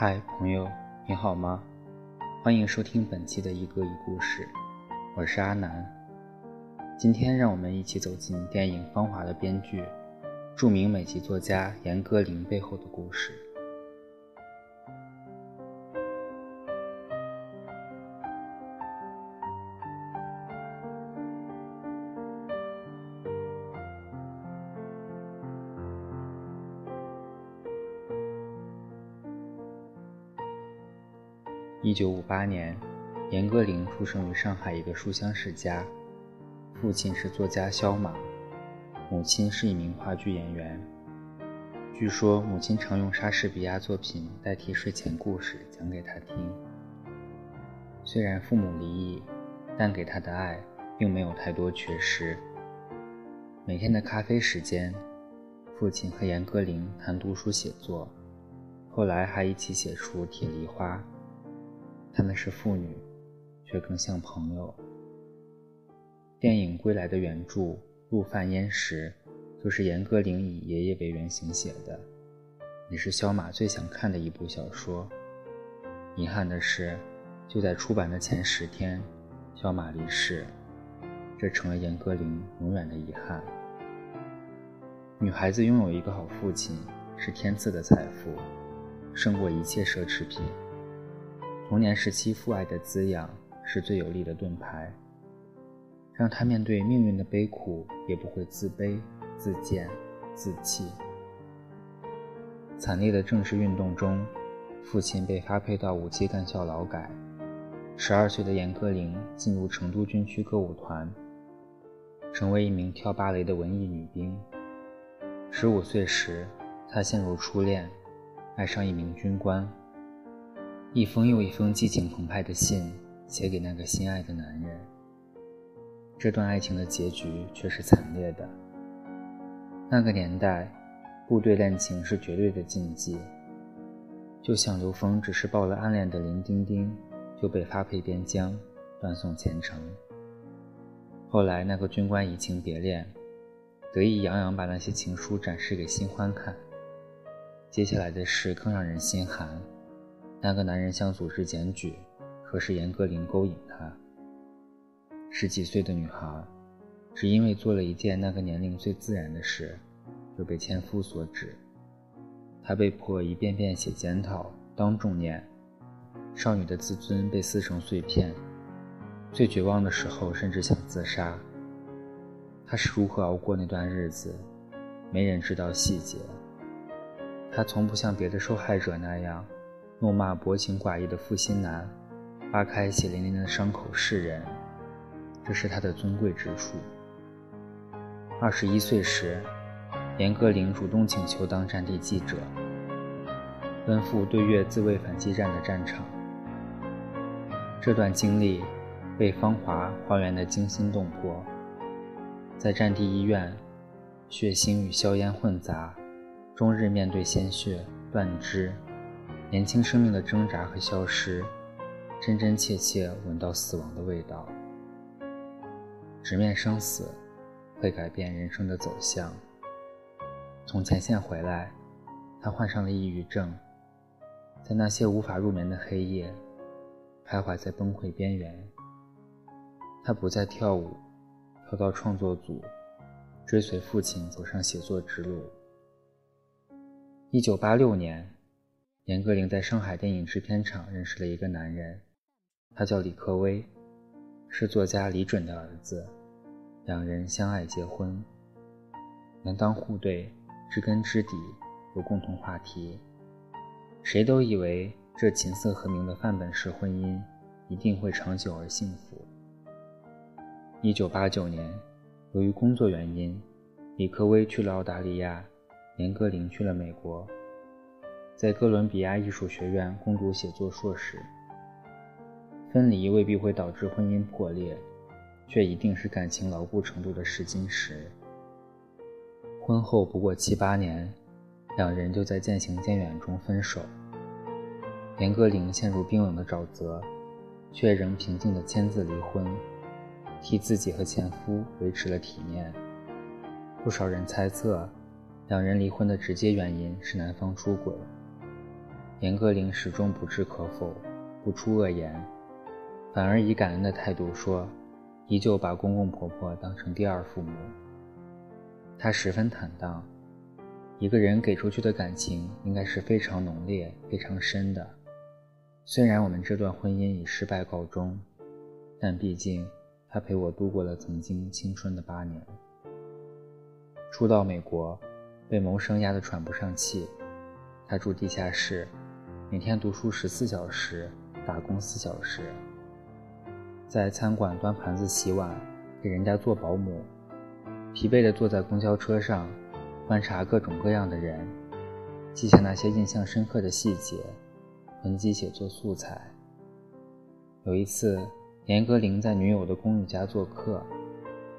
嗨，朋友，你好吗？欢迎收听本期的一歌一故事，我是阿南。今天让我们一起走进电影《芳华》的编剧、著名美籍作家严歌苓背后的故事。一九五八年，严歌苓出生于上海一个书香世家，父亲是作家萧马，母亲是一名话剧演员。据说母亲常用莎士比亚作品代替睡前故事讲给他听。虽然父母离异，但给他的爱并没有太多缺失。每天的咖啡时间，父亲和严歌苓谈读书写作，后来还一起写出《铁梨花》。他们是父女，却更像朋友。电影《归来》的原著陆犯焉识，就是严歌苓以爷爷为原型写的，也是萧马最想看的一部小说。遗憾的是，就在出版的前十天，萧马离世，这成了严歌苓永远的遗憾。女孩子拥有一个好父亲，是天赐的财富，胜过一切奢侈品。童年时期父爱的滋养是最有力的盾牌，让他面对命运的悲苦也不会自卑、自贱、自弃。惨烈的政治运动中，父亲被发配到武器干校劳改。十二岁的严歌苓进入成都军区歌舞团，成为一名跳芭蕾的文艺女兵。十五岁时，她陷入初恋，爱上一名军官。一封又一封激情澎湃的信写给那个心爱的男人，这段爱情的结局却是惨烈的。那个年代，部队恋情是绝对的禁忌。就像刘峰只是报了暗恋的林丁丁，就被发配边疆，断送前程。后来那个军官移情别恋，得意洋洋把那些情书展示给新欢看。接下来的事更让人心寒。那个男人想组织检举，可是严歌苓勾引他。十几岁的女孩，只因为做了一件那个年龄最自然的事，就被前夫所指。她被迫一遍遍写检讨，当众念。少女的自尊被撕成碎片，最绝望的时候甚至想自杀。她是如何熬过那段日子？没人知道细节。她从不像别的受害者那样。怒骂薄情寡义的负心男，扒开血淋淋的伤口示人，这是他的尊贵之处。二十一岁时，严歌苓主动请求当战地记者，奔赴对越自卫反击战的战场。这段经历被《芳华》还原得惊心动魄。在战地医院，血腥与硝烟混杂，终日面对鲜血、断肢。年轻生命的挣扎和消失，真真切切闻到死亡的味道。直面生死，会改变人生的走向。从前线回来，他患上了抑郁症，在那些无法入眠的黑夜，徘徊在崩溃边缘。他不再跳舞，跳到创作组，追随父亲走上写作之路。一九八六年。严歌苓在上海电影制片厂认识了一个男人，他叫李克威，是作家李准的儿子。两人相爱结婚，门当户对，知根知底，有共同话题。谁都以为这琴瑟和鸣的范本式婚姻一定会长久而幸福。一九八九年，由于工作原因，李克威去了澳大利亚，严歌苓去了美国。在哥伦比亚艺术学院攻读写作硕士。分离未必会导致婚姻破裂，却一定是感情牢固程度的试金石。婚后不过七八年，两人就在渐行渐远中分手。严歌苓陷入冰冷的沼泽，却仍平静地签字离婚，替自己和前夫维持了体面。不少人猜测，两人离婚的直接原因是男方出轨。严歌苓始终不置可否，不出恶言，反而以感恩的态度说：“依旧把公公婆婆当成第二父母。”她十分坦荡，一个人给出去的感情应该是非常浓烈、非常深的。虽然我们这段婚姻以失败告终，但毕竟他陪我度过了曾经青春的八年。初到美国，被谋生压得喘不上气，他住地下室。每天读书十四小时，打工四小时，在餐馆端盘子、洗碗，给人家做保姆，疲惫地坐在公交车上，观察各种各样的人，记下那些印象深刻的细节，囤积写作素材。有一次，严歌苓在女友的公寓家做客，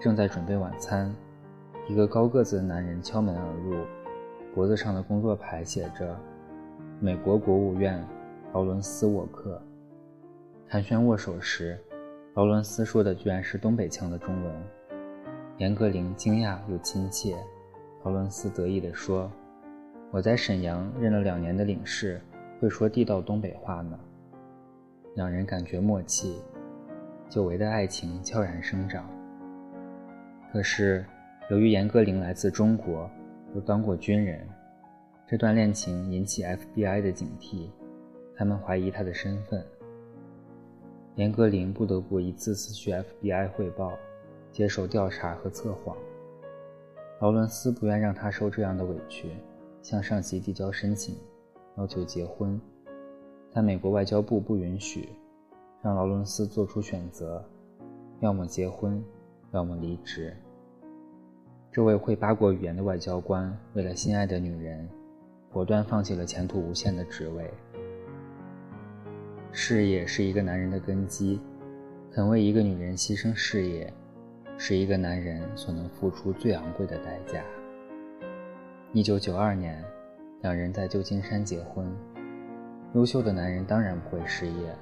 正在准备晚餐，一个高个子的男人敲门而入，脖子上的工作牌写着。美国国务院，劳伦斯·沃克。寒暄握手时，劳伦斯说的居然是东北腔的中文。严歌苓惊讶又亲切。劳伦斯得意地说：“我在沈阳任了两年的领事，会说地道东北话呢。”两人感觉默契，久违的爱情悄然生长。可是，由于严歌苓来自中国，又当过军人。这段恋情引起 FBI 的警惕，他们怀疑他的身份。严歌苓不得不一次次去 FBI 汇报，接受调查和测谎。劳伦斯不愿让他受这样的委屈，向上级递交申请，要求结婚，但美国外交部不允许，让劳伦斯做出选择：要么结婚，要么离职。这位会八国语言的外交官为了心爱的女人。果断放弃了前途无限的职位。事业是一个男人的根基，肯为一个女人牺牲事业，是一个男人所能付出最昂贵的代价。一九九二年，两人在旧金山结婚。优秀的男人当然不会失业。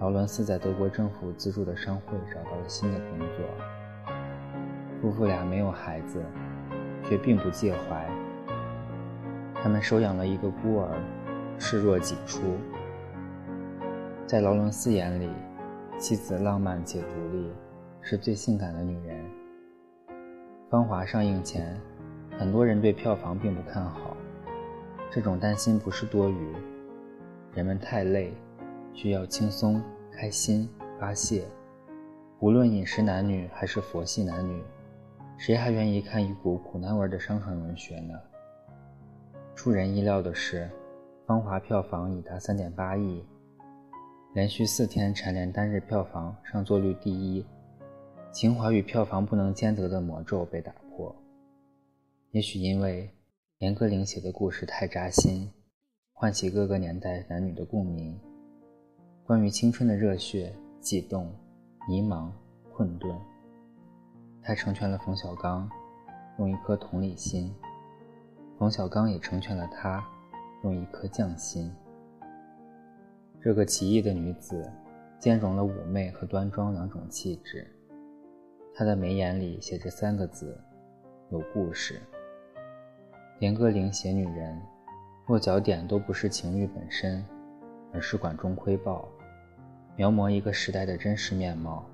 劳伦斯在德国政府资助的商会找到了新的工作。夫妇俩没有孩子，却并不介怀。他们收养了一个孤儿，视若己出。在劳伦斯眼里，妻子浪漫且独立，是最性感的女人。《芳华》上映前，很多人对票房并不看好。这种担心不是多余。人们太累，需要轻松、开心、发泄。无论饮食男女还是佛系男女，谁还愿意看一股苦难味的商场文学呢？出人意料的是，《芳华》票房已达三点八亿，连续四天蝉联单日票房上座率第一。情怀与票房不能兼得的魔咒被打破。也许因为严歌苓写的故事太扎心，唤起各个年代男女的共鸣。关于青春的热血、悸动、迷茫、困顿，他成全了冯小刚，用一颗同理心。冯小刚也成全了她，用一颗匠心。这个奇异的女子，兼容了妩媚和端庄两种气质。她的眉眼里写着三个字：有故事。严歌苓写女人，落脚点都不是情欲本身，而是管中窥豹，描摹一个时代的真实面貌，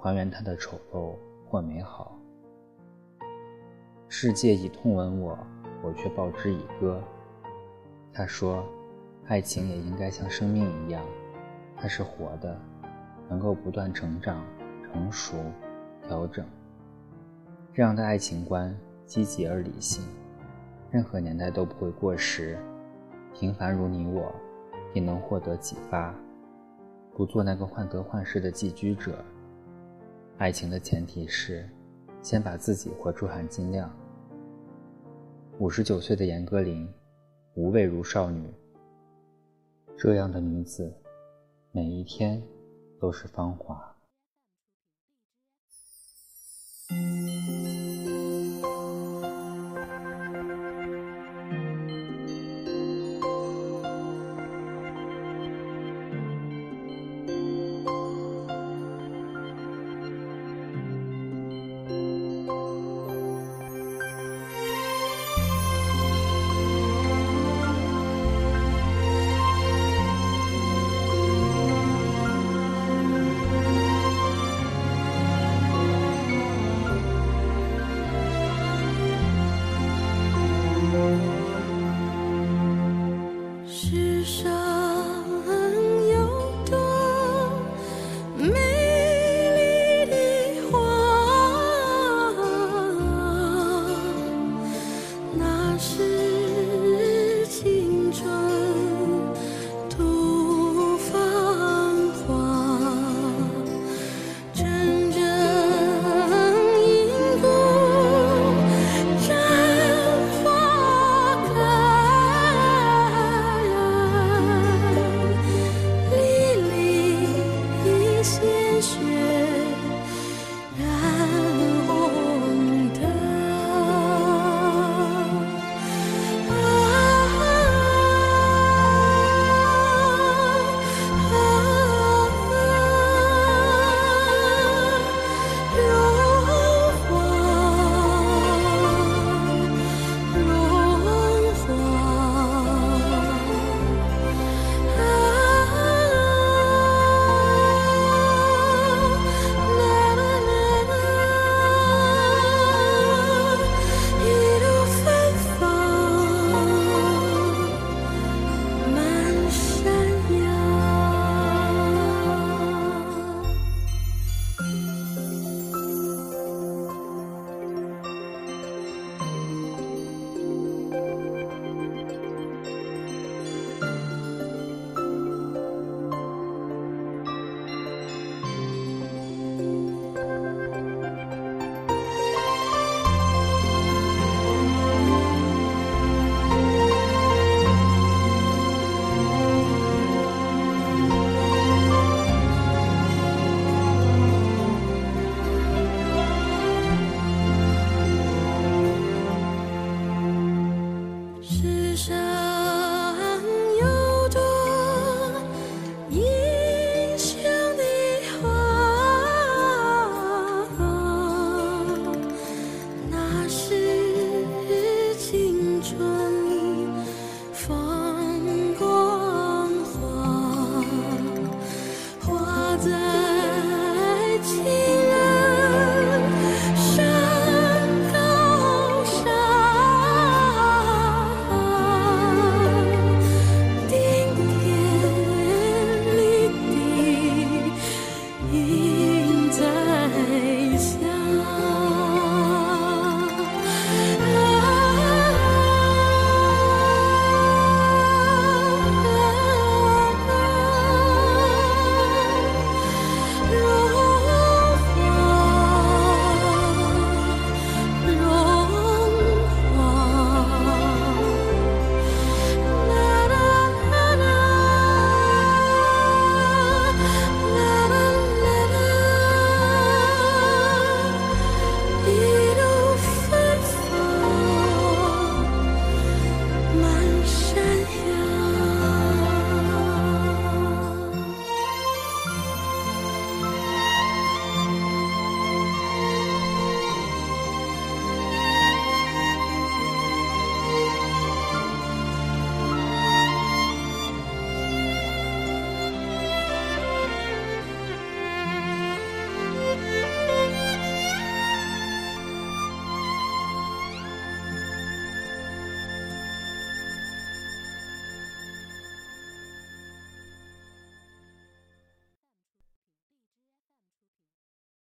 还原它的丑陋或美好。世界以痛吻我。我却报之以歌。他说：“爱情也应该像生命一样，它是活的，能够不断成长、成熟、调整。这样的爱情观积极而理性，任何年代都不会过时。平凡如你我，也能获得启发。不做那个患得患失的寄居者。爱情的前提是，先把自己活出含金量。”五十九岁的严歌苓，无畏如少女。这样的女子，每一天都是芳华。